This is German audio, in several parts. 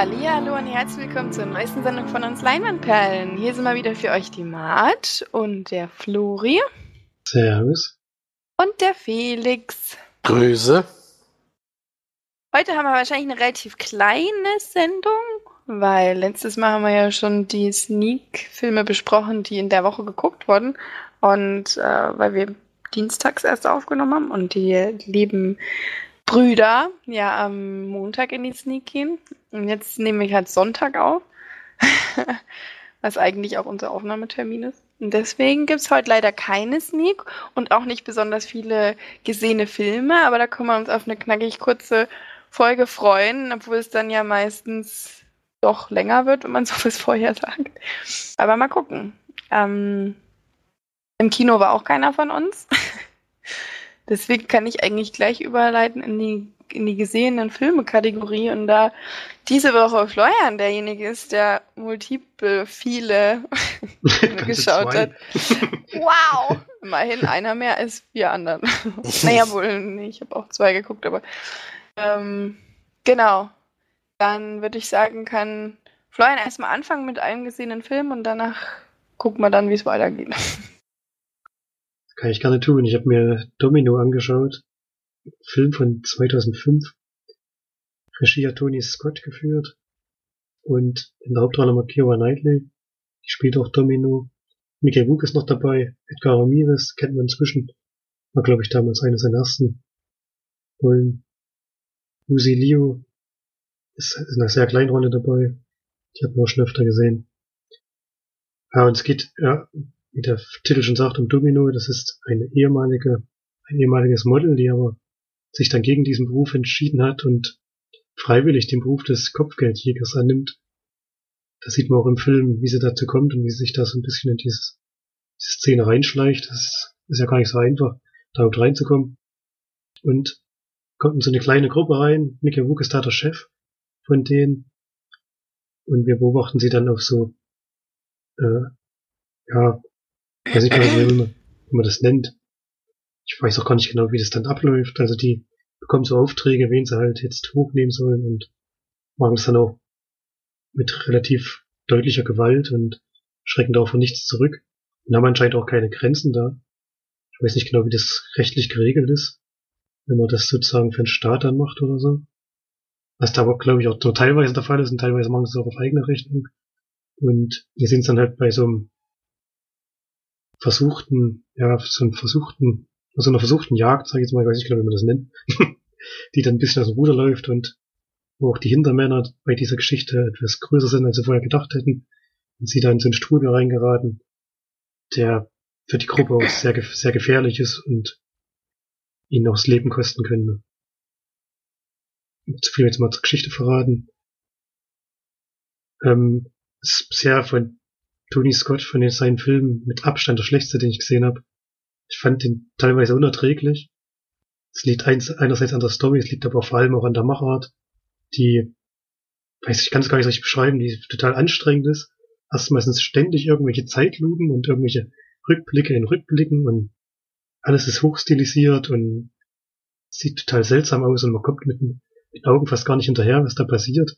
Hallo und herzlich willkommen zur neuesten Sendung von uns Leinwandperlen. Hier sind mal wieder für euch die Mart und der Flori. Servus. Und der Felix. Grüße. Heute haben wir wahrscheinlich eine relativ kleine Sendung, weil letztes Mal haben wir ja schon die Sneak-Filme besprochen, die in der Woche geguckt wurden. Und äh, weil wir dienstags erst aufgenommen haben und die lieben Brüder ja am Montag in die Sneak gehen. Und jetzt nehme ich halt Sonntag auf, was eigentlich auch unser Aufnahmetermin ist. Und deswegen gibt es heute leider keine Sneak und auch nicht besonders viele gesehene Filme, aber da können wir uns auf eine knackig kurze Folge freuen, obwohl es dann ja meistens doch länger wird, wenn man sowas vorher sagt. Aber mal gucken. Ähm, Im Kino war auch keiner von uns. Deswegen kann ich eigentlich gleich überleiten in die, in die gesehenen Filme-Kategorie und da diese Woche Florian derjenige ist, der multiple viele geschaut hat. Wow! Immerhin einer mehr als wir anderen. naja, wohl, nee, ich habe auch zwei geguckt, aber ähm, genau. Dann würde ich sagen, kann Florian erstmal anfangen mit einem gesehenen Film und danach gucken wir dann, wie es weitergeht. Kann ich gerne tun. Ich habe mir Domino angeschaut. Film von 2005. Regie hat Tony Scott geführt. Und in der Hauptrolle haben Knightley. Die spielt auch Domino. Michael Wook ist noch dabei. Edgar Ramirez kennt man inzwischen. War, glaube ich, damals einer seiner ersten Rollen. Lucy Liu ist in einer sehr kleinen Rolle dabei. Die hat man auch schon öfter gesehen. Ja, und es geht, ja, wie der Titel schon sagt, um Domino. Das ist eine ehemalige, ein ehemaliges Model, die aber sich dann gegen diesen Beruf entschieden hat und freiwillig den Beruf des Kopfgeldjägers annimmt. Das sieht man auch im Film, wie sie dazu kommt und wie sie sich da so ein bisschen in dieses, diese Szene reinschleicht. Das ist ja gar nicht so einfach, da überhaupt reinzukommen. Und kommt in so eine kleine Gruppe rein. Mickey Wook ist da der Chef von denen. Und wir beobachten sie dann auf so, äh, ja, ich gar nicht, wie man, wie man das nennt. Ich weiß auch gar nicht genau, wie das dann abläuft. Also die bekommen so Aufträge, wen sie halt jetzt hochnehmen sollen und machen das dann auch mit relativ deutlicher Gewalt und schrecken da auch von nichts zurück und haben anscheinend auch keine Grenzen da. Ich weiß nicht genau, wie das rechtlich geregelt ist, wenn man das sozusagen für einen Staat dann macht oder so. Was da aber, glaube ich, auch nur teilweise der Fall ist und teilweise machen sie es auch auf eigene Rechnung. Und wir sind dann halt bei so einem versuchten, ja, so einem versuchten, so einer versuchten Jagd, sag ich jetzt mal, ich weiß nicht genau, wie man das nennt, die dann ein bisschen aus dem Ruder läuft und wo auch die Hintermänner bei dieser Geschichte etwas größer sind, als sie vorher gedacht hätten und sie da in so einen Strudel reingeraten, der für die Gruppe auch sehr, sehr gefährlich ist und ihnen auch das Leben kosten könnte. Zu viel jetzt mal zur Geschichte verraten. Ähm, ist bisher von Tony Scott von den, seinen Filmen mit Abstand der schlechteste, den ich gesehen habe. Ich fand den teilweise unerträglich. Es liegt eins, einerseits an der Story, es liegt aber vor allem auch an der Machart, die, weiß ich, kann es gar nicht richtig beschreiben, die total anstrengend ist. Erstmal sind es ständig irgendwelche Zeitlupen und irgendwelche Rückblicke in Rückblicken und alles ist hochstilisiert und sieht total seltsam aus und man kommt mit den Augen fast gar nicht hinterher, was da passiert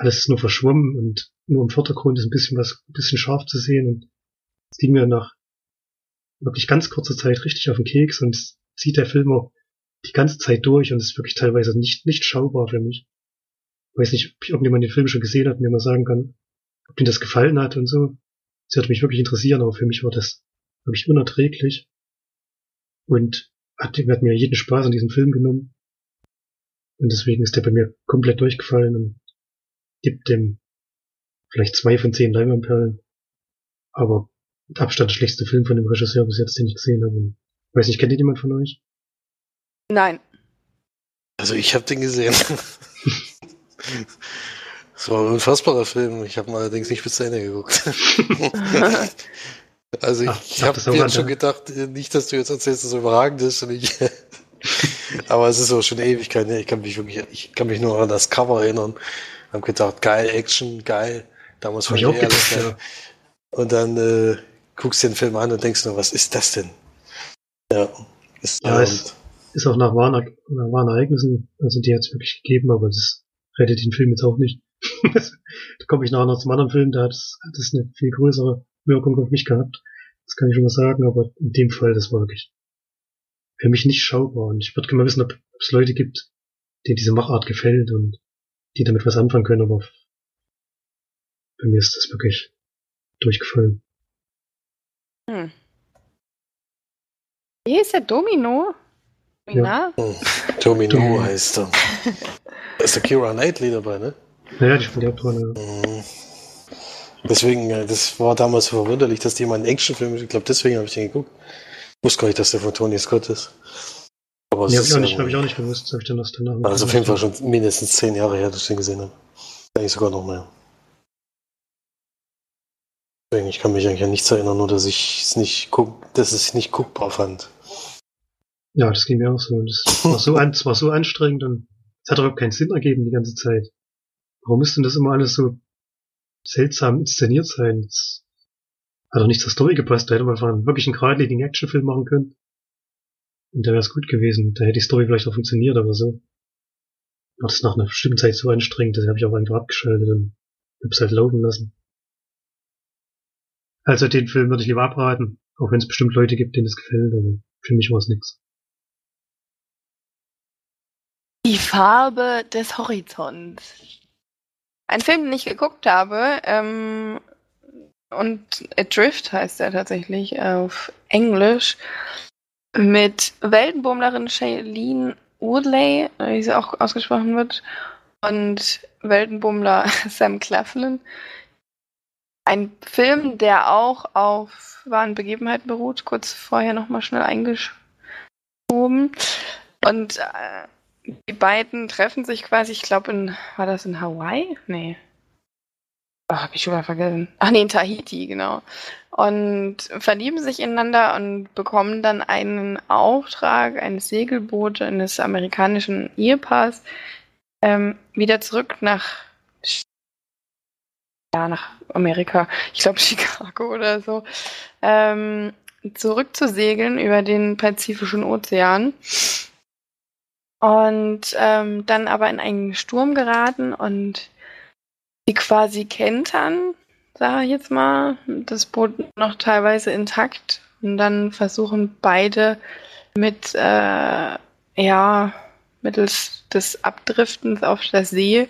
alles ist nur verschwommen und nur im Vordergrund ist ein bisschen was, ein bisschen scharf zu sehen und es ging mir nach wirklich ganz kurzer Zeit richtig auf den Keks und es zieht der Film auch die ganze Zeit durch und ist wirklich teilweise nicht, nicht schaubar für mich. Ich weiß nicht, ob irgendjemand den Film schon gesehen hat und mir mal sagen kann, ob ihm das gefallen hat und so. Das würde mich wirklich interessieren, aber für mich war das wirklich unerträglich und hat, hat mir jeden Spaß an diesem Film genommen. Und deswegen ist der bei mir komplett durchgefallen und gibt dem vielleicht zwei von zehn Leinwandperlen. Aber mit Abstand der schlechteste Film von dem Regisseur bis jetzt, den ich gesehen habe. Und weiß nicht, kennt ihr jemand von euch? Nein. Also ich habe den gesehen. Es war ein unfassbarer Film. Ich habe ihn allerdings nicht bis zu Ende geguckt. also ich, ich habe mir schon gedacht, nicht, dass du jetzt erzählst, dass es überragend ist. Und ich Aber es ist auch schon Ewigkeit. Ich kann mich wirklich, ich kann mich nur an das Cover erinnern. Hab gedacht, geil, Action, geil. Da muss man ich ehrlich sein. Ja. Und dann äh, guckst du den Film an und denkst nur, was ist das denn? Ja, ist, ja, es ist auch nach wahren, nach wahren Ereignissen, also die hat es wirklich gegeben, aber das rettet den Film jetzt auch nicht. da komme ich nachher noch zum anderen Film, da hat es, hat es eine viel größere Wirkung auf mich gehabt. Das kann ich schon mal sagen, aber in dem Fall, das war wirklich für mich nicht schaubar. Und ich würde gerne mal wissen, ob es Leute gibt, denen diese Machart gefällt und die damit was anfangen können, aber bei mir ist das wirklich durchgefallen. Hm. Wie ist der Domino? Ja. Hm. Domino, Domino heißt er. da ist der Kira Knightley dabei, ne? Ja, die spielt die Hauptrolle. Mhm. Deswegen, das war damals so verwunderlich, dass die mal einen Actionfilm, ich glaube, deswegen habe ich den geguckt. Ich wusste gar nicht, dass der von Tony Scott ist. Aber nee, habe ich, auch nicht, hab ich auch nicht gewusst, habe ich dann erst danach. Also auf jeden Fall schon mindestens zehn Jahre her, dass ich den gesehen habe. Eigentlich sogar noch mehr. Deswegen, ich kann mich eigentlich an nichts erinnern, nur dass ich es nicht guck, dass es nicht guckbar fand. Ja, das ging mir auch so. Das war so, an, das war so anstrengend und es hat überhaupt keinen Sinn ergeben die ganze Zeit. Warum müsste denn das immer alles so seltsam inszeniert sein? Das hat doch nicht zur Story gepasst. Da hätte man einfach wirklich einen geradlinigen Actionfilm machen können. Und da wäre es gut gewesen. Da hätte die Story vielleicht auch funktioniert, aber so war das nach einer bestimmten Zeit so anstrengend, das habe ich auch einfach abgeschaltet und hab's halt laufen lassen. Also den Film würde ich lieber abraten, auch wenn es bestimmt Leute gibt, denen es gefällt, aber für mich war es nix. Die Farbe des Horizonts. Ein Film, den ich geguckt habe, ähm, und Adrift heißt er tatsächlich auf Englisch, mit Weltenbummlerin Shailene Woodley, wie sie auch ausgesprochen wird, und Weltenbummler Sam Claflin. Ein Film, der auch auf wahren Begebenheiten beruht, kurz vorher nochmal schnell eingeschoben. Und äh, die beiden treffen sich quasi, ich glaube, in, war das in Hawaii? Nee. Oh, hab ich schon mal vergessen. Ach nee, in Tahiti, genau. Und verlieben sich ineinander und bekommen dann einen Auftrag eines Segelboots eines amerikanischen Ehepaars ähm, wieder zurück nach ja, nach Amerika, ich glaube Chicago oder so, ähm, zurück zu segeln über den Pazifischen Ozean und ähm, dann aber in einen Sturm geraten und die quasi kentern, sage ich jetzt mal, das Boot noch teilweise intakt und dann versuchen beide mit, äh, ja, mittels des Abdriftens auf der See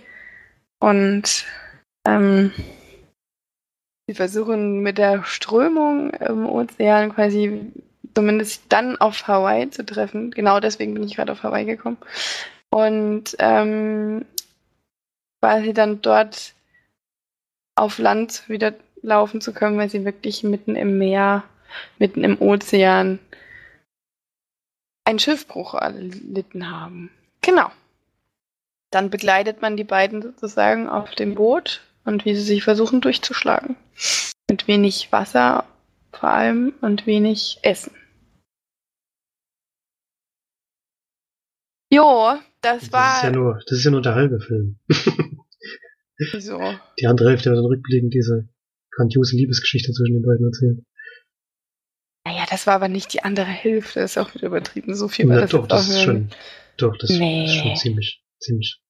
und ähm, sie versuchen mit der Strömung im Ozean quasi zumindest dann auf Hawaii zu treffen. Genau deswegen bin ich gerade auf Hawaii gekommen. Und ähm, quasi dann dort auf Land wieder laufen zu können, weil sie wirklich mitten im Meer, mitten im Ozean einen Schiffbruch erlitten haben. Genau. Dann begleitet man die beiden sozusagen auf dem Boot und wie sie sich versuchen durchzuschlagen. Mit wenig Wasser vor allem und wenig Essen. Jo, das, das war. Ist ja nur, das ist ja nur der halbe Film. Wieso? Die andere Hälfte hat dann rückblickend diese grandiose Liebesgeschichte zwischen den beiden erzählt. Naja, das war aber nicht die andere Hälfte, das ist auch wieder übertrieben. So viel war Na, das doch, das ist schon, doch, das nee. ist schon ziemlich, ziemlich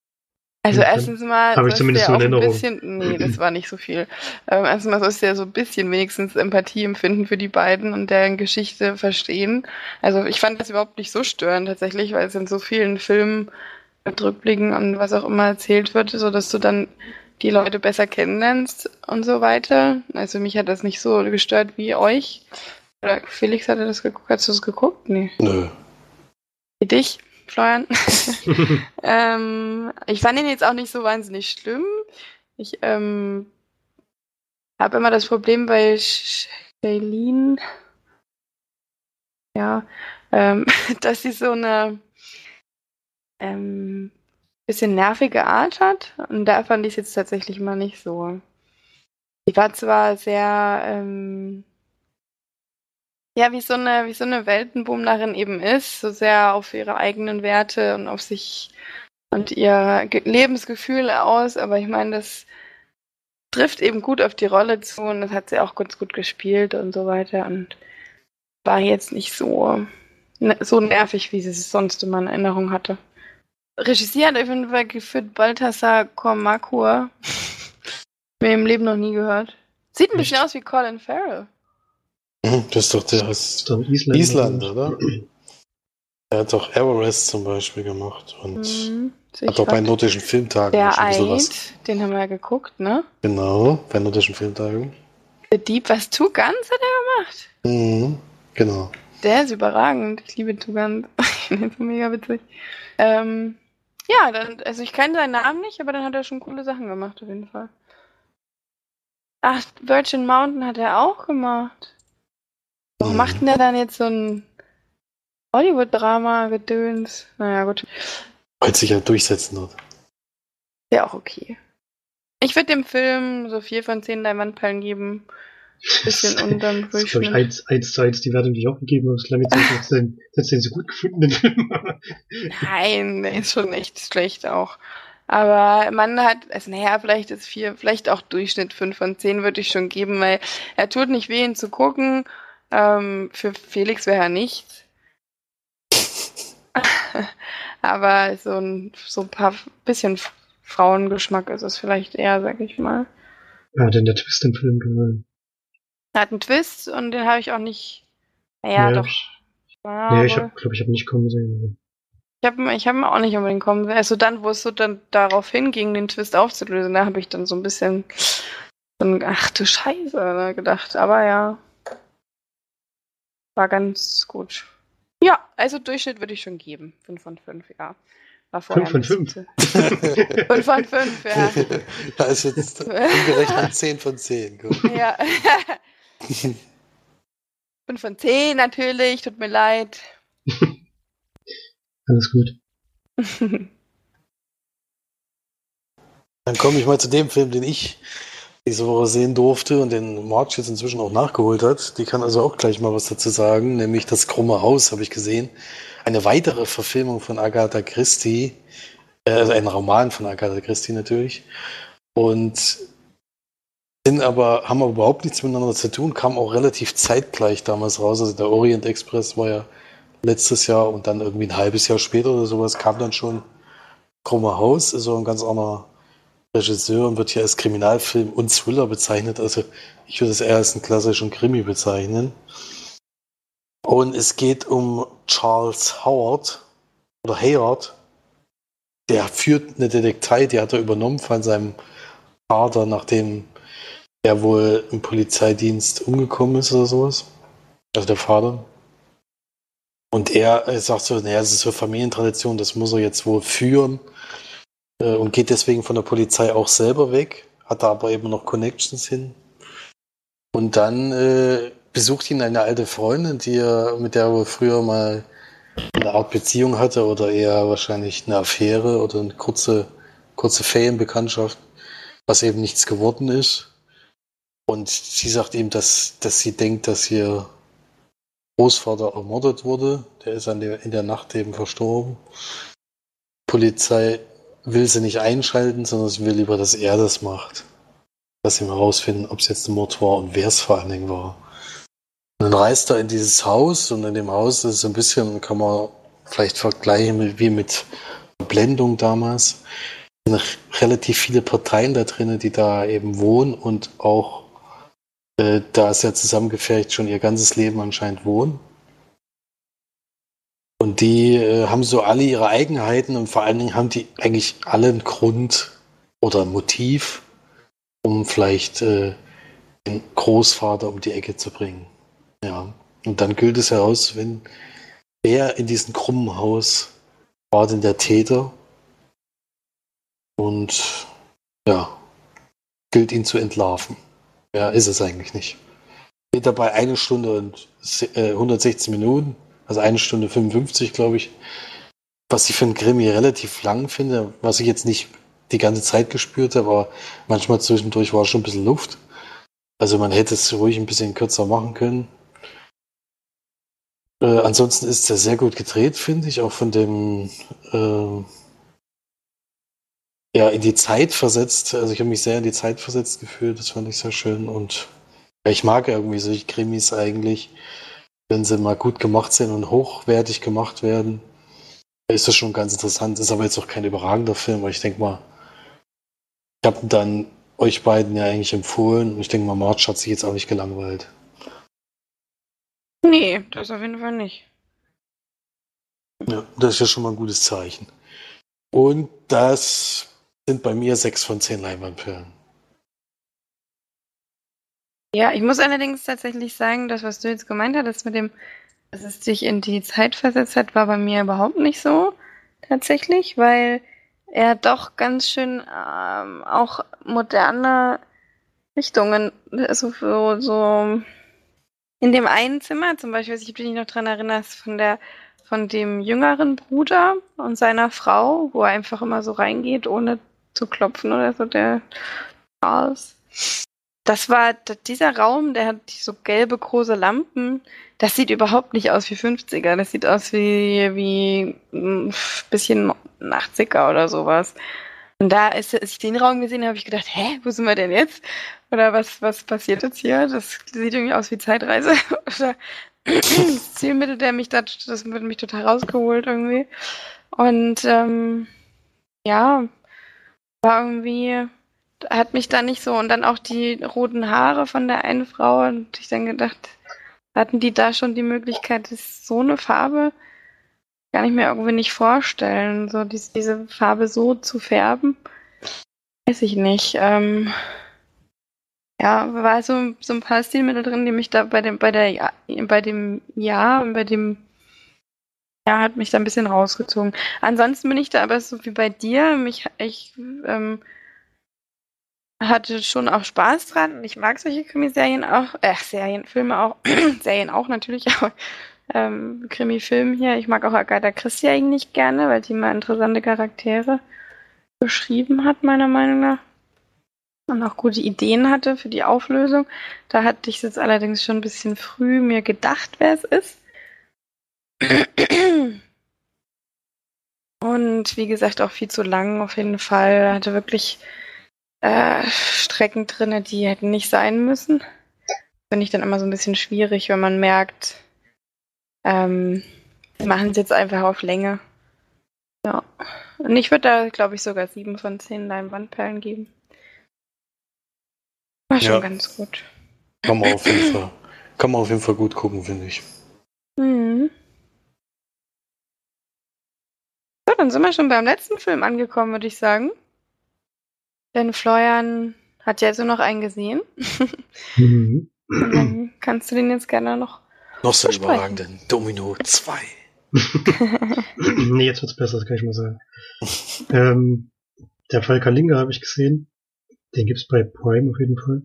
also erstens mal habe ich zumindest so in Erinnerung. Bisschen, nee, das war nicht so viel. Ähm, erstens mal sollst du ja so ein bisschen wenigstens Empathie empfinden für die beiden und deren Geschichte verstehen. Also ich fand das überhaupt nicht so störend tatsächlich, weil es in so vielen Filmen mit Rückblicken und was auch immer erzählt wird, so dass du dann die Leute besser kennenlernst und so weiter. Also mich hat das nicht so gestört wie euch. Oder Felix hatte das geguckt. Hast du das geguckt? Nee. Nö. Wie dich? Florian. ähm, ich fand ihn jetzt auch nicht so wahnsinnig schlimm. Ich ähm, habe immer das Problem bei Shailene, ja, ähm, dass sie so eine ähm, bisschen nervige Art hat. Und da fand ich es jetzt tatsächlich mal nicht so. Sie war zwar sehr ähm, ja, wie so eine, wie so eine Weltenbummlerin eben ist, so sehr auf ihre eigenen Werte und auf sich und ihr Ge Lebensgefühl aus, aber ich meine, das trifft eben gut auf die Rolle zu und das hat sie auch ganz gut gespielt und so weiter und war jetzt nicht so, ne, so nervig, wie sie es sonst immer in Erinnerung hatte. Regisseur hat auf jeden Fall geführt Balthasar Kormakur. Mir im Leben noch nie gehört. Sieht ein bisschen aus wie Colin Farrell. Mhm, das ist doch der aus Island, Island, oder? Er hat doch Everest zum Beispiel gemacht und mhm, hat auch bei Nordischen Filmtagen der schon Eid, was. Den haben wir ja geguckt, ne? Genau, bei Nordischen Filmtagen. The Deep was Two Guns hat er gemacht. Mhm, genau. Der ist überragend. Ich liebe Two Guns. Den ist so mega witzig. Ähm, ja, dann, also ich kenne seinen Namen nicht, aber dann hat er schon coole Sachen gemacht, auf jeden Fall. Ach, Virgin Mountain hat er auch gemacht. Warum macht denn der dann jetzt so ein Hollywood-Drama-Gedöns? Naja, gut. Weil sich halt durchsetzen wird. Ja, auch okay. Ich würde dem Film so vier von zehn Diamantperlen geben. Bisschen unterm Durchschnitt. glaube ich, eins, eins zu eins die Wertung, die ich auch gegeben habe. Das lange Zeit jetzt den, jetzt den so gut gefundenen Film. Nein, der ist schon echt schlecht auch. Aber man hat, also naja, vielleicht ist vier, vielleicht auch Durchschnitt fünf von zehn würde ich schon geben, weil er tut nicht weh, ihn zu gucken. Ähm, für Felix wäre er nichts. Aber so ein, so ein paar bisschen Frauengeschmack ist es vielleicht eher, sag ich mal. Ja, denn der Twist im Film gefallen. Er hat einen Twist und den habe ich auch nicht. Naja, nee, doch. Ja, nee, ich glaube, ich habe nicht kommen sehen. Ich habe ich hab ihn auch nicht unbedingt kommen sehen. Also dann, wo es so dann darauf hinging, den Twist aufzulösen, da habe ich dann so ein bisschen so ein, ach du Scheiße, ne, gedacht. Aber ja. War ganz gut. Ja, also Durchschnitt würde ich schon geben. 5 von 5, ja. War 5 von 5. 5 von 5, ja. Da ist jetzt umgerechnet 10 von 10. Gut. Ja. 5 von 10 natürlich, tut mir leid. Alles gut. Dann komme ich mal zu dem Film, den ich diese Woche sehen durfte und den March jetzt inzwischen auch nachgeholt hat. Die kann also auch gleich mal was dazu sagen, nämlich das Krumme Haus habe ich gesehen. Eine weitere Verfilmung von Agatha Christie, äh, also ein Roman von Agatha Christie natürlich. Und sind aber, haben aber überhaupt nichts miteinander zu tun, kam auch relativ zeitgleich damals raus. Also der Orient Express war ja letztes Jahr und dann irgendwie ein halbes Jahr später oder sowas kam dann schon Krumme Haus, ist so ein ganz anderer Regisseur und wird hier als Kriminalfilm und Thriller bezeichnet. Also ich würde es eher als einen klassischen Krimi bezeichnen. Und es geht um Charles Howard oder Hayward. Der führt eine Detektei, die hat er übernommen von seinem Vater, nachdem er wohl im Polizeidienst umgekommen ist oder sowas. Also der Vater. Und er sagt so, naja, es ist so Familientradition, das muss er jetzt wohl führen. Äh, und geht deswegen von der Polizei auch selber weg, hat da aber eben noch Connections hin. Und dann äh, besucht ihn eine alte Freundin, die er, mit der er früher mal eine Art Beziehung hatte oder eher wahrscheinlich eine Affäre oder eine kurze, kurze Ferienbekanntschaft, was eben nichts geworden ist. Und sie sagt ihm, dass, dass sie denkt, dass ihr Großvater ermordet wurde. Der ist der, in der Nacht eben verstorben. Polizei will sie nicht einschalten, sondern sie will lieber, dass er das macht. Dass sie mal rausfinden, ob es jetzt ein Mord war und wer es vor allen Dingen war. Und dann reist er in dieses Haus und in dem Haus ist es ein bisschen, kann man vielleicht vergleichen wie mit Blendung damals. Es sind relativ viele Parteien da drinnen, die da eben wohnen und auch äh, da ist ja zusammengefärbt schon ihr ganzes Leben anscheinend wohnen. Und die äh, haben so alle ihre Eigenheiten und vor allen Dingen haben die eigentlich alle einen Grund oder Motiv, um vielleicht äh, den Großvater um die Ecke zu bringen. Ja. Und dann gilt es heraus, wenn wer in diesem krummen Haus war denn der Täter und ja, gilt ihn zu entlarven. Ja, ist es eigentlich nicht. Geht dabei eine Stunde und 116 äh, Minuten. Also eine Stunde 55, glaube ich. Was ich für einen Krimi relativ lang finde, was ich jetzt nicht die ganze Zeit gespürt habe, aber manchmal zwischendurch war schon ein bisschen Luft. Also man hätte es ruhig ein bisschen kürzer machen können. Äh, ansonsten ist er sehr gut gedreht, finde ich, auch von dem äh, ja in die Zeit versetzt. Also ich habe mich sehr in die Zeit versetzt gefühlt. Das fand ich sehr schön und ja, ich mag irgendwie solche Krimis eigentlich wenn sie mal gut gemacht sind und hochwertig gemacht werden. ist das schon ganz interessant. Ist aber jetzt auch kein überragender Film, weil ich denke mal, ich habe dann euch beiden ja eigentlich empfohlen und ich denke mal, March hat sich jetzt auch nicht gelangweilt. Nee, das auf jeden Fall nicht. Ja, das ist ja schon mal ein gutes Zeichen. Und das sind bei mir sechs von zehn Leinwandperlen. Ja, ich muss allerdings tatsächlich sagen, das, was du jetzt gemeint hattest mit dem, dass es dich in die Zeit versetzt hat, war bei mir überhaupt nicht so tatsächlich, weil er doch ganz schön ähm, auch moderne Richtungen, also so, so in dem einen Zimmer zum Beispiel, ich dich noch dran erinnerst, von der von dem jüngeren Bruder und seiner Frau, wo er einfach immer so reingeht, ohne zu klopfen oder so, der Charles. Das war dieser Raum, der hat so gelbe große Lampen. Das sieht überhaupt nicht aus wie 50er. Das sieht aus wie, wie ein hm, bisschen 80er oder sowas. Und da, ist, als ich den Raum gesehen habe, habe ich gedacht, hä, wo sind wir denn jetzt? Oder was, was passiert jetzt hier? Das sieht irgendwie aus wie Zeitreise. Oder das Zielmittel, der mich da, das wird mich total rausgeholt irgendwie. Und ähm, ja, war irgendwie, hat mich da nicht so. Und dann auch die roten Haare von der einen Frau. Und ich dann gedacht, hatten die da schon die Möglichkeit, das so eine Farbe gar nicht mehr irgendwie nicht vorstellen, so diese, diese Farbe so zu färben. Weiß ich nicht. Ähm, ja, war so, so ein paar Stilmittel drin, die mich da bei dem, bei der, bei dem Jahr und bei dem ja, hat mich da ein bisschen rausgezogen. Ansonsten bin ich da aber so wie bei dir. Mich, ich ähm, hatte schon auch Spaß dran. Ich mag solche Krimiserien auch, äh, Serien, Filme auch, Serien auch natürlich, aber ähm, Krimi-Film hier. Ich mag auch Agatha Christie eigentlich gerne, weil die mal interessante Charaktere beschrieben hat, meiner Meinung nach. Und auch gute Ideen hatte für die Auflösung. Da hatte ich es jetzt allerdings schon ein bisschen früh mir gedacht, wer es ist. Und wie gesagt, auch viel zu lang auf jeden Fall. Hatte wirklich äh, Strecken drin, die hätten nicht sein müssen. Finde ich dann immer so ein bisschen schwierig, wenn man merkt, ähm, wir machen es jetzt einfach auf Länge. Ja. Und ich würde da, glaube ich, sogar sieben von zehn Leinwandperlen geben. War schon ja. ganz gut. Kann man auf jeden Fall, kann man auf jeden Fall gut gucken, finde ich. Mhm. So, dann sind wir schon beim letzten Film angekommen, würde ich sagen. Denn Florian hat ja jetzt nur noch einen gesehen. Mhm. Und dann kannst du den jetzt gerne noch noch so überragenden Domino 2. nee, jetzt wird's besser, das kann ich mal sagen. ähm, der Fall Kalinga habe ich gesehen. Den gibt's bei Prime auf jeden Fall.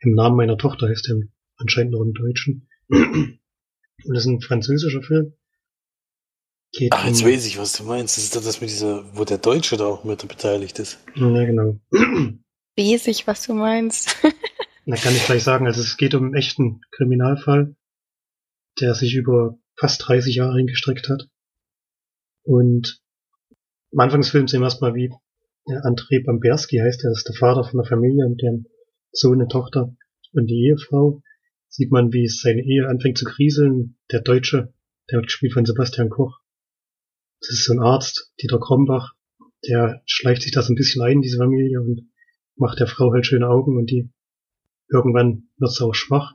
Im Namen meiner Tochter heißt er anscheinend noch im Deutschen. Und das ist ein französischer Film. Geht Ach, jetzt um, weiß ich, was du meinst. Das ist das mit dieser, wo der Deutsche da auch mit beteiligt ist. Ja, genau. Weiß ich, was du meinst. Na, kann ich gleich sagen. Also es geht um einen echten Kriminalfall der sich über fast 30 Jahre hingestreckt hat. Und am Anfang des Films sehen wir erstmal, wie der André Bamberski heißt, der ist der Vater von der Familie und der Sohn, eine Tochter und die Ehefrau. Sieht man, wie es seine Ehe anfängt zu kriseln. Der Deutsche, der wird gespielt von Sebastian Koch. Das ist so ein Arzt, Dieter Krombach, der schleicht sich das ein bisschen ein, diese Familie, und macht der Frau halt schöne Augen und die irgendwann wird sie auch schwach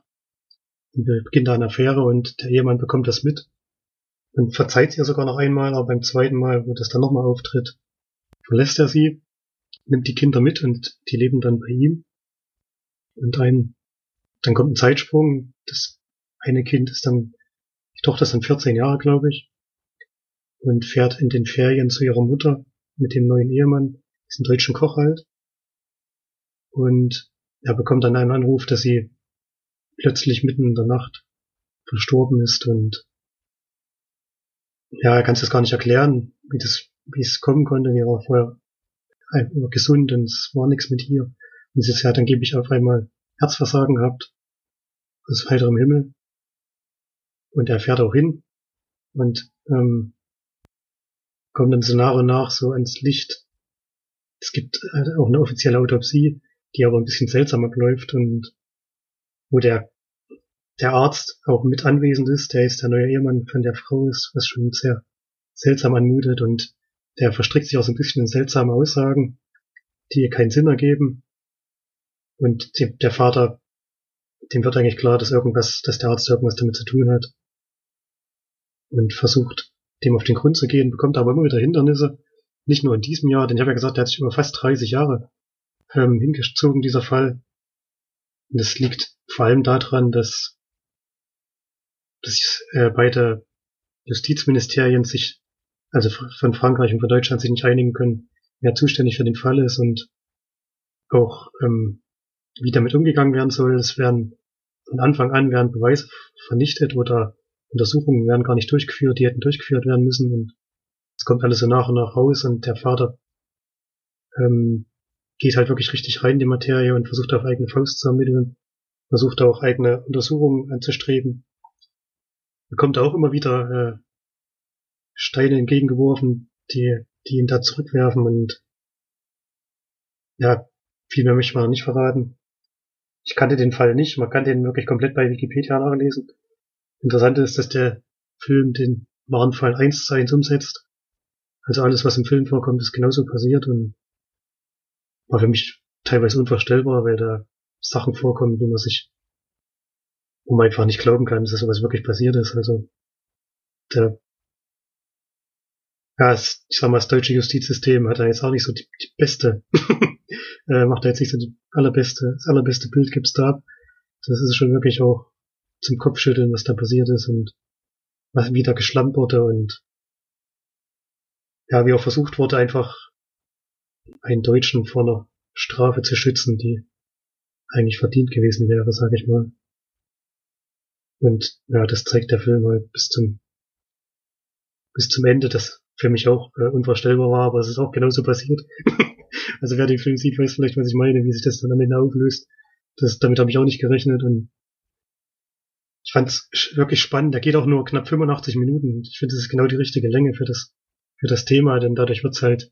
beginnt da eine Affäre und der Ehemann bekommt das mit und verzeiht ihr sogar noch einmal, aber beim zweiten Mal, wo das dann nochmal auftritt, verlässt er sie, nimmt die Kinder mit und die leben dann bei ihm. Und ein, dann kommt ein Zeitsprung, das eine Kind ist dann, die Tochter ist dann 14 Jahre, glaube ich, und fährt in den Ferien zu ihrer Mutter mit dem neuen Ehemann, diesen deutschen Koch halt. Und er bekommt dann einen Anruf, dass sie plötzlich mitten in der Nacht verstorben ist und ja, er kann es das gar nicht erklären, wie das, wie es kommen konnte. Die war vorher einfach gesund und es war nichts mit ihr. Und sie hat angeblich auf einmal Herzversagen gehabt aus heiterem Himmel. Und er fährt auch hin und ähm, kommt dann so nach so ans Licht. Es gibt auch eine offizielle Autopsie, die aber ein bisschen seltsam abläuft und wo der, der Arzt auch mit anwesend ist, der ist der neue Ehemann von der Frau ist, was schon sehr seltsam anmutet und der verstrickt sich auch so ein bisschen in seltsame Aussagen, die keinen Sinn ergeben. Und die, der Vater, dem wird eigentlich klar, dass irgendwas, dass der Arzt irgendwas damit zu tun hat. Und versucht, dem auf den Grund zu gehen, bekommt aber immer wieder Hindernisse. Nicht nur in diesem Jahr, denn ich habe ja gesagt, der hat sich über fast 30 Jahre ähm, hingezogen, dieser Fall. Und das liegt vor allem daran, dass, dass äh, beide Justizministerien sich, also von Frankreich und von Deutschland sich nicht einigen können, wer zuständig für den Fall ist und auch ähm, wie damit umgegangen werden soll. Es werden von Anfang an werden Beweise vernichtet oder Untersuchungen werden gar nicht durchgeführt, die hätten durchgeführt werden müssen und es kommt alles so nach und nach raus und der Vater ähm, geht halt wirklich richtig rein in die Materie und versucht auf eigene Faust zu ermitteln, versucht auch eigene Untersuchungen anzustreben. Bekommt auch immer wieder äh, Steine entgegengeworfen, die, die ihn da zurückwerfen und ja, viel mehr möchte man nicht verraten. Ich kannte den Fall nicht, man kann den wirklich komplett bei Wikipedia nachlesen. Interessant ist, dass der Film den wahren Fall eins zu eins umsetzt. Also alles, was im Film vorkommt, ist genauso passiert und war für mich teilweise unvorstellbar, weil da Sachen vorkommen, die man sich, wo man einfach nicht glauben kann, dass sowas wirklich passiert ist. Also der, ja, ich sag mal, das deutsche Justizsystem hat da jetzt auch nicht so die, die beste, äh, macht da jetzt nicht so die allerbeste, das allerbeste Bild gibt's da. Das ist schon wirklich auch zum Kopfschütteln, was da passiert ist und was wieder geschlampt wurde und ja, wie auch versucht wurde, einfach einen Deutschen vor einer Strafe zu schützen, die eigentlich verdient gewesen wäre, sage ich mal. Und ja, das zeigt der Film halt bis zum bis zum Ende, das für mich auch äh, unvorstellbar war, aber es ist auch genauso passiert. also wer den Film sieht, weiß vielleicht, was ich meine, wie sich das dann am Ende auflöst. Das, damit habe ich auch nicht gerechnet und ich fand es wirklich spannend. Der geht auch nur knapp 85 Minuten. Ich finde, das ist genau die richtige Länge für das, für das Thema, denn dadurch wird's halt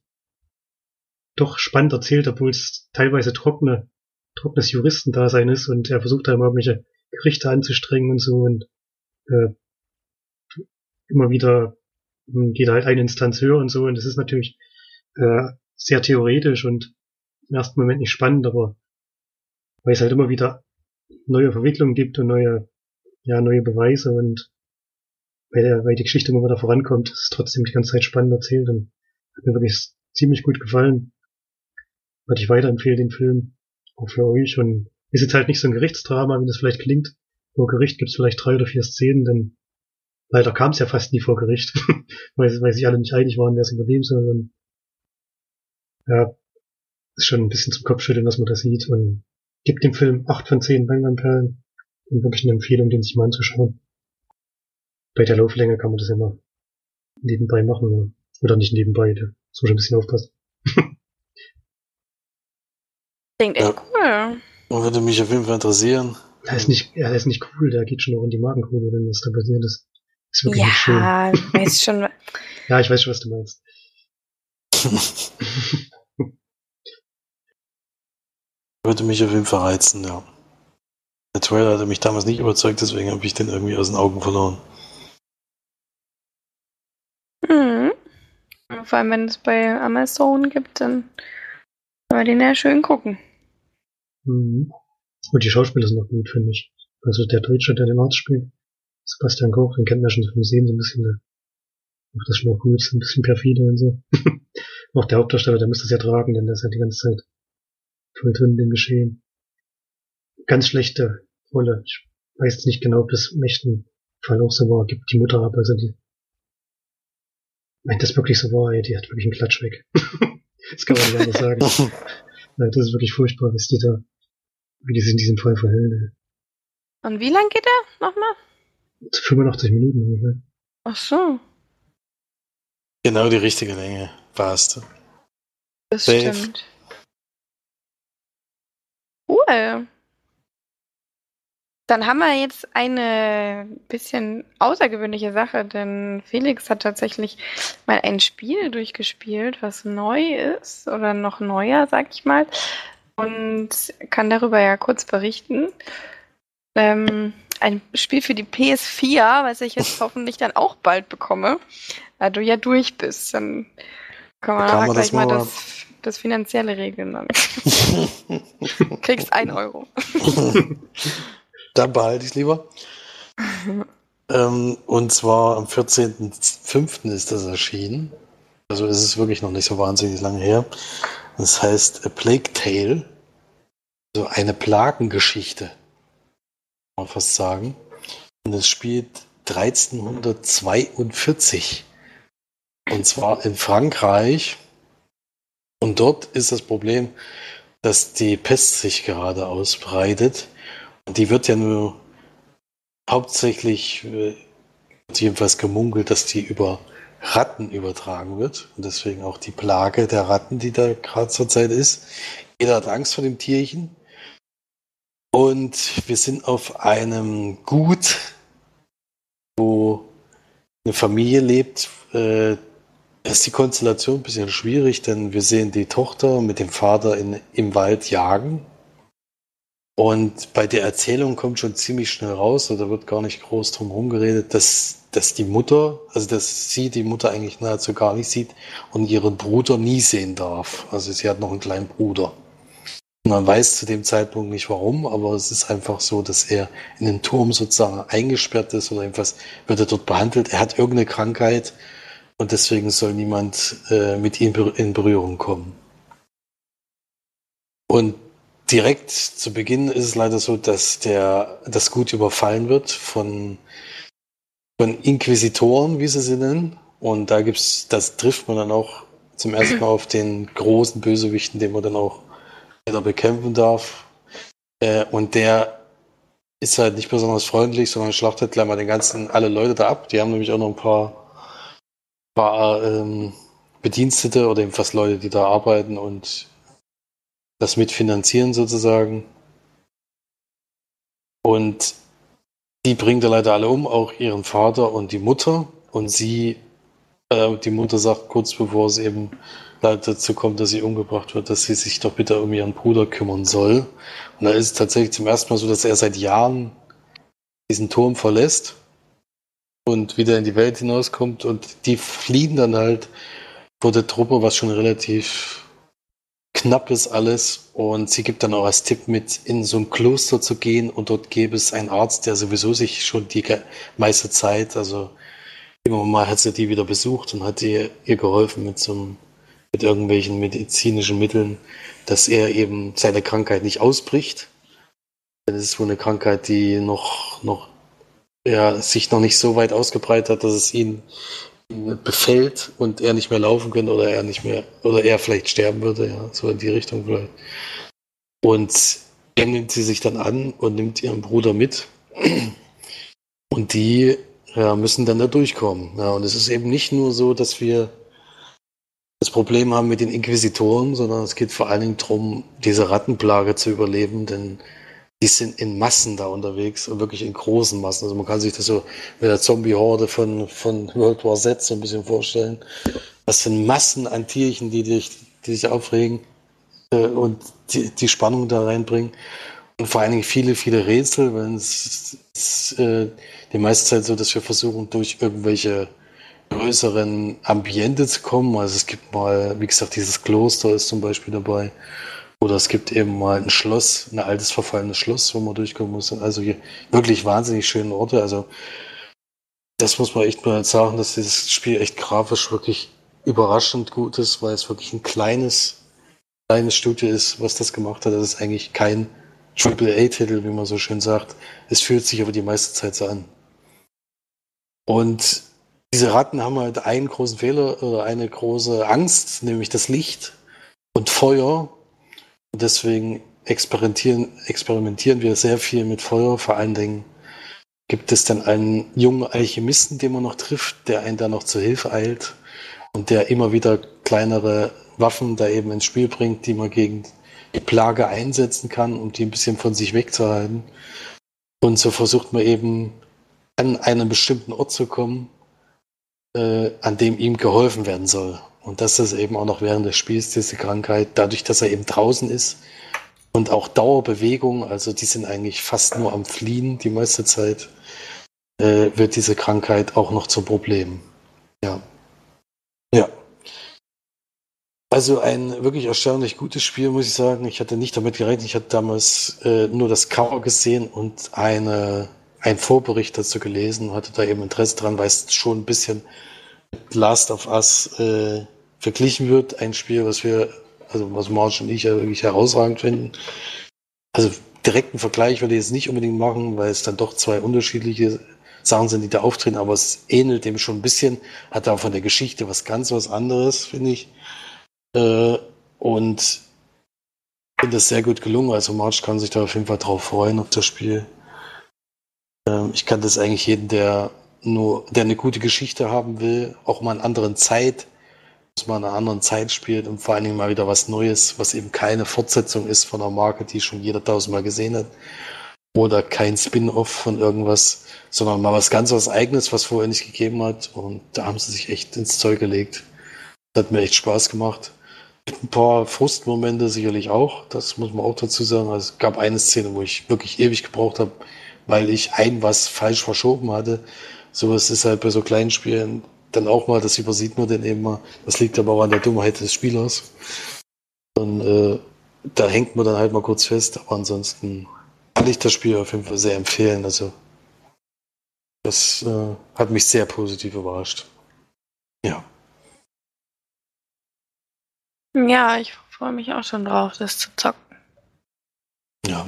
doch spannend erzählt, obwohl es teilweise trockene, trockenes Juristendasein ist und er versucht da immer irgendwelche Gerichte anzustrengen und so und äh, immer wieder hm, geht halt eine Instanz höher und so und das ist natürlich äh, sehr theoretisch und im ersten Moment nicht spannend, aber weil es halt immer wieder neue Verwicklungen gibt und neue, ja, neue Beweise und weil, weil die Geschichte immer wieder vorankommt, ist trotzdem die ganze Zeit spannend erzählt und hat mir wirklich ziemlich gut gefallen würde ich weiterempfehlen, den Film. Auch für euch. Und ist jetzt halt nicht so ein Gerichtsdrama, wie das vielleicht klingt. Vor Gericht gibt es vielleicht drei oder vier Szenen, denn leider kam es ja fast nie vor Gericht, weil, weil sich alle nicht einig waren, wer es übernehmen soll. Und ja, ist schon ein bisschen zum Kopfschütteln, dass man das sieht. Und gibt dem Film acht von zehn Banglandperlen. Und wirklich eine Empfehlung, den sich mal anzuschauen. Bei der Lauflänge kann man das immer nebenbei machen. Oder nicht nebenbei, da muss man schon ein bisschen aufpassen. Klingt echt ja. cool. Würde mich auf jeden Fall interessieren. Er ist nicht, er ist nicht cool, der geht schon auch in die Magengrube, wenn das da passiert ist. ist wirklich ja, schön. weiß schon. ja, ich weiß schon, was du meinst. Würde mich auf jeden Fall reizen, ja. Der Trailer hatte mich damals nicht überzeugt, deswegen habe ich den irgendwie aus den Augen verloren. Mhm. Vor allem, wenn es bei Amazon gibt, dann kann man den ja schön gucken. Mhm. Und die Schauspieler sind auch gut, finde ich. Also der Deutsche, der den Arzt spielt, Sebastian Koch, den kennt man schon vom Sehen so ein bisschen, der macht das schon auch gut, ist ein bisschen perfide und so. auch der Hauptdarsteller, der muss das ja tragen, denn der ist ja die ganze Zeit voll drin in dem Geschehen. Ganz schlechte Rolle. Ich weiß nicht genau, ob das im echten Fall auch so war, gibt die Mutter ab, also die, wenn das wirklich so war, ey, die hat wirklich einen Klatsch weg. das kann man nicht anders sagen. das ist wirklich furchtbar, was die da wie die sich in diesem Fall verhält. Und wie lang geht der nochmal? 85 Minuten ungefähr. Ach so. Genau die richtige Länge. Passt. Das Safe. stimmt. Cool. Dann haben wir jetzt eine bisschen außergewöhnliche Sache, denn Felix hat tatsächlich mal ein Spiel durchgespielt, was neu ist oder noch neuer, sag ich mal und kann darüber ja kurz berichten. Ähm, ein Spiel für die PS4, was ich jetzt hoffentlich dann auch bald bekomme, da du ja durch bist. Dann können wir da gleich mal das, das finanzielle regeln. Dann. Kriegst ein Euro. dann behalte ich es lieber. ähm, und zwar am 14.05. ist das erschienen. Also es ist wirklich noch nicht so wahnsinnig lange her. Das heißt A Plague Tale. So eine Plagengeschichte. Kann man fast sagen. Und es spielt 1342. Und zwar in Frankreich. Und dort ist das Problem, dass die Pest sich gerade ausbreitet. Die wird ja nur hauptsächlich, äh, jedenfalls gemunkelt, dass die über Ratten übertragen wird. Und deswegen auch die Plage der Ratten, die da gerade zur Zeit ist. Jeder hat Angst vor dem Tierchen. Und wir sind auf einem Gut, wo eine Familie lebt. Äh, ist die Konstellation ein bisschen schwierig, denn wir sehen die Tochter mit dem Vater in, im Wald jagen. Und bei der Erzählung kommt schon ziemlich schnell raus, oder wird gar nicht groß drum herum geredet, dass, dass die Mutter, also dass sie die Mutter eigentlich nahezu gar nicht sieht und ihren Bruder nie sehen darf. Also sie hat noch einen kleinen Bruder. Man weiß zu dem Zeitpunkt nicht warum, aber es ist einfach so, dass er in den Turm sozusagen eingesperrt ist oder irgendwas wird er dort behandelt. Er hat irgendeine Krankheit und deswegen soll niemand äh, mit ihm in Berührung kommen. Und direkt zu Beginn ist es leider so, dass der das Gut überfallen wird von, von Inquisitoren, wie sie sie nennen. Und da gibt's, das trifft man dann auch zum ersten Mal auf den großen Bösewichten, den man dann auch er bekämpfen darf. Äh, und der ist halt nicht besonders freundlich, sondern schlachtet gleich mal den ganzen, alle Leute da ab. Die haben nämlich auch noch ein paar, paar ähm, Bedienstete oder jedenfalls Leute, die da arbeiten und das mitfinanzieren sozusagen. Und die bringt er leider alle um, auch ihren Vater und die Mutter. Und sie, äh, die Mutter sagt kurz bevor sie eben dazu kommt, dass sie umgebracht wird, dass sie sich doch bitte um ihren Bruder kümmern soll. Und da ist es tatsächlich zum ersten Mal so, dass er seit Jahren diesen Turm verlässt und wieder in die Welt hinauskommt und die fliehen dann halt vor der Truppe, was schon relativ knapp ist alles. Und sie gibt dann auch als Tipp mit, in so ein Kloster zu gehen und dort gäbe es einen Arzt, der sowieso sich schon die meiste Zeit, also immer mal hat sie die wieder besucht und hat ihr, ihr geholfen mit so einem mit irgendwelchen medizinischen Mitteln, dass er eben seine Krankheit nicht ausbricht. Das ist wohl eine Krankheit, die noch, noch, ja, sich noch nicht so weit ausgebreitet hat, dass es ihn befällt und er nicht mehr laufen könnte oder er nicht mehr, oder er vielleicht sterben würde, ja, so in die Richtung vielleicht. Und er nimmt sie sich dann an und nimmt ihren Bruder mit. Und die ja, müssen dann da durchkommen. Ja, und es ist eben nicht nur so, dass wir das Problem haben mit den Inquisitoren, sondern es geht vor allen Dingen darum, diese Rattenplage zu überleben, denn die sind in Massen da unterwegs und wirklich in großen Massen. Also man kann sich das so mit der Zombie-Horde von, von World War Z so ein bisschen vorstellen. Das sind Massen an Tierchen, die dich, die dich aufregen äh, und die, die Spannung da reinbringen. Und vor allen Dingen viele, viele Rätsel, weil es ist äh, die meiste Zeit so, dass wir versuchen, durch irgendwelche größeren Ambiente zu kommen. Also es gibt mal, wie gesagt, dieses Kloster ist zum Beispiel dabei. Oder es gibt eben mal ein Schloss, ein altes verfallenes Schloss, wo man durchkommen muss. Also hier wirklich wahnsinnig schöne Orte. Also das muss man echt mal sagen, dass dieses Spiel echt grafisch wirklich überraschend gut ist, weil es wirklich ein kleines, kleines Studio ist, was das gemacht hat. Das ist eigentlich kein AAA-Titel, wie man so schön sagt. Es fühlt sich aber die meiste Zeit so an. Und diese Ratten haben halt einen großen Fehler oder eine große Angst, nämlich das Licht und Feuer. Und deswegen experimentieren, experimentieren wir sehr viel mit Feuer. Vor allen Dingen gibt es dann einen jungen Alchemisten, den man noch trifft, der einen da noch zur Hilfe eilt und der immer wieder kleinere Waffen da eben ins Spiel bringt, die man gegen die Plage einsetzen kann, um die ein bisschen von sich wegzuhalten. Und so versucht man eben an einen bestimmten Ort zu kommen, äh, an dem ihm geholfen werden soll. Und das ist eben auch noch während des Spiels diese Krankheit, dadurch, dass er eben draußen ist, Und auch Dauerbewegung, also die sind eigentlich fast nur am Fliehen die meiste Zeit, äh, wird diese Krankheit auch noch zum Problem. Ja. Ja. Also ein wirklich erstaunlich gutes Spiel, muss ich sagen. Ich hatte nicht damit gerechnet. Ich hatte damals äh, nur das Cover gesehen und eine, einen Vorbericht dazu gelesen, hatte da eben Interesse dran, weil es schon ein bisschen Last of Us äh, verglichen wird. Ein Spiel, was wir, also was Marge und ich ja wirklich herausragend finden. Also direkten Vergleich würde ich jetzt nicht unbedingt machen, weil es dann doch zwei unterschiedliche Sachen sind, die da auftreten, aber es ähnelt dem schon ein bisschen, hat auch von der Geschichte was ganz was anderes, finde ich. Äh, und finde das sehr gut gelungen. Also March kann sich da auf jeden Fall drauf freuen auf das Spiel. Ähm, ich kann das eigentlich jeden, der nur, der eine gute Geschichte haben will, auch mal in anderen Zeit, muss man in einer anderen Zeit spielt und vor allen Dingen mal wieder was Neues, was eben keine Fortsetzung ist von einer Marke, die schon jeder tausendmal gesehen hat. Oder kein Spin-off von irgendwas, sondern mal was ganz was Eigenes, was vorher nicht gegeben hat. Und da haben sie sich echt ins Zeug gelegt. Das hat mir echt Spaß gemacht. Ein paar Frustmomente sicherlich auch, das muss man auch dazu sagen. Also es gab eine Szene, wo ich wirklich ewig gebraucht habe, weil ich ein was falsch verschoben hatte. Sowas ist halt bei so kleinen Spielen dann auch mal, das übersieht man dann eben mal. Das liegt aber auch an der Dummheit des Spielers. Und äh, da hängt man dann halt mal kurz fest, aber ansonsten kann ich das Spiel auf jeden Fall sehr empfehlen. Also das äh, hat mich sehr positiv überrascht. Ja. Ja, ich freue mich auch schon drauf, das zu zocken. Ja.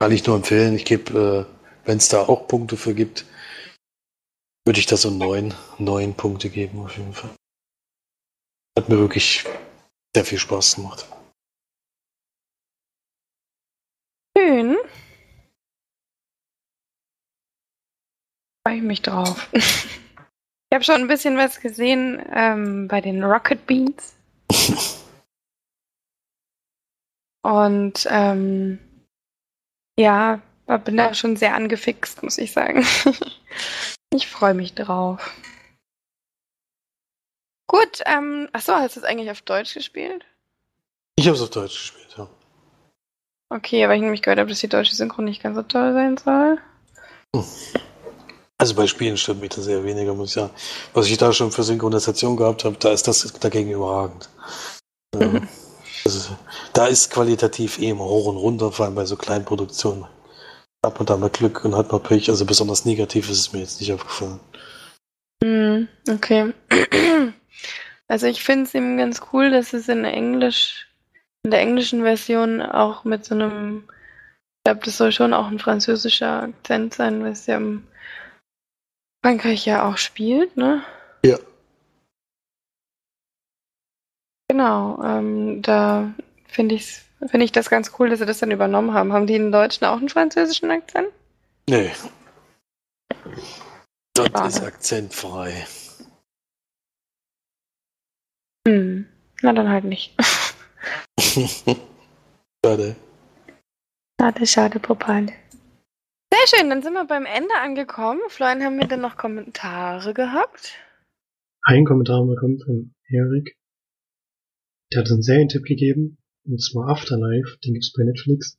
Kann ich nur empfehlen. Ich gebe, äh, wenn es da auch Punkte für gibt, würde ich da so neun, neun Punkte geben auf jeden Fall. Hat mir wirklich sehr viel Spaß gemacht. Schön. Freue ich mich drauf. Ich habe schon ein bisschen was gesehen ähm, bei den Rocket Beans. Und ähm, ja, bin da schon sehr angefixt, muss ich sagen. ich freue mich drauf. Gut, ähm, achso, hast du es eigentlich auf Deutsch gespielt? Ich habe es auf Deutsch gespielt, ja. Okay, aber ich nämlich gehört habe, dass die deutsche Synchro nicht ganz so toll sein soll. Hm. Also bei Spielen stört mich das eher weniger, muss ich sagen. Was ich da schon für Synchronisation gehabt habe, da ist das dagegen überragend. Mhm. Also, da ist qualitativ eh immer hoch und runter, vor allem bei so kleinen Produktionen. Ab und an mal Glück und hat mal Pech, also besonders negativ ist es mir jetzt nicht aufgefallen. Mhm, okay. Also ich finde es eben ganz cool, dass es in Englisch, in der englischen Version auch mit so einem, ich glaube, das soll schon auch ein französischer Akzent sein, was ja im Frankreich ja auch spielt, ne? Ja. Genau, ähm, da finde ich, find ich das ganz cool, dass sie das dann übernommen haben. Haben die in Deutschen auch einen französischen Akzent? Nee. Dort Schade. ist akzentfrei. Hm. Na dann halt nicht. schade. Schade, schade, Popale. Sehr schön, dann sind wir beim Ende angekommen. Florian, haben wir denn noch Kommentare gehabt? Ein Kommentar bekommen von Erik. Der hat uns einen Serientipp gegeben, und zwar Afterlife, den gibt's bei Netflix.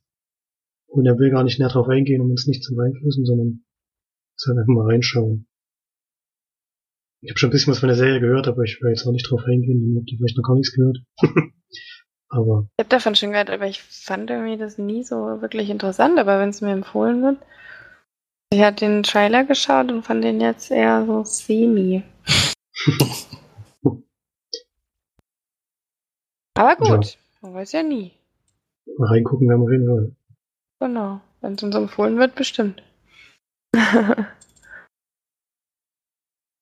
Und er will gar nicht näher drauf eingehen, um uns nicht zu beeinflussen, sondern soll einfach mal reinschauen. Ich habe schon ein bisschen was von der Serie gehört, aber ich will jetzt auch nicht drauf eingehen, dann habt ihr vielleicht noch gar nichts gehört. aber. Ich habe davon schon gehört, aber ich fand irgendwie das nie so wirklich interessant, aber wenn es mir empfohlen wird. Ich hatte den Trailer geschaut und fand den jetzt eher so semi. Aber gut, ja. Man weiß ja nie. Reingucken werden wir auf jeden Fall. Genau, wenn es uns empfohlen wird, bestimmt.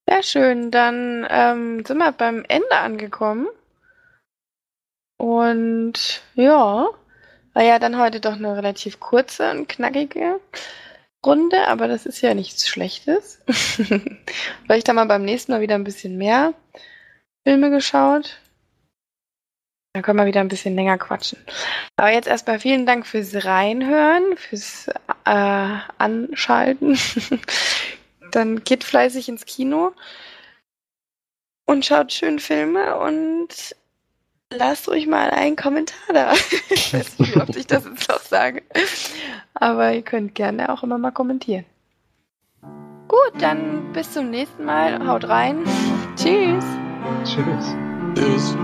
Sehr schön, dann ähm, sind wir beim Ende angekommen. Und ja, war ja dann heute doch eine relativ kurze und knackige Runde, aber das ist ja nichts Schlechtes. Vielleicht haben wir beim nächsten Mal wieder ein bisschen mehr Filme geschaut. Dann können wir wieder ein bisschen länger quatschen. Aber jetzt erstmal vielen Dank fürs Reinhören, fürs äh, Anschalten. Dann geht fleißig ins Kino und schaut schön Filme und lasst ruhig mal einen Kommentar da. ich weiß nicht, wie oft ich das jetzt noch sage. Aber ihr könnt gerne auch immer mal kommentieren. Gut, dann bis zum nächsten Mal. Haut rein. Tschüss. Tschüss. Tschüss.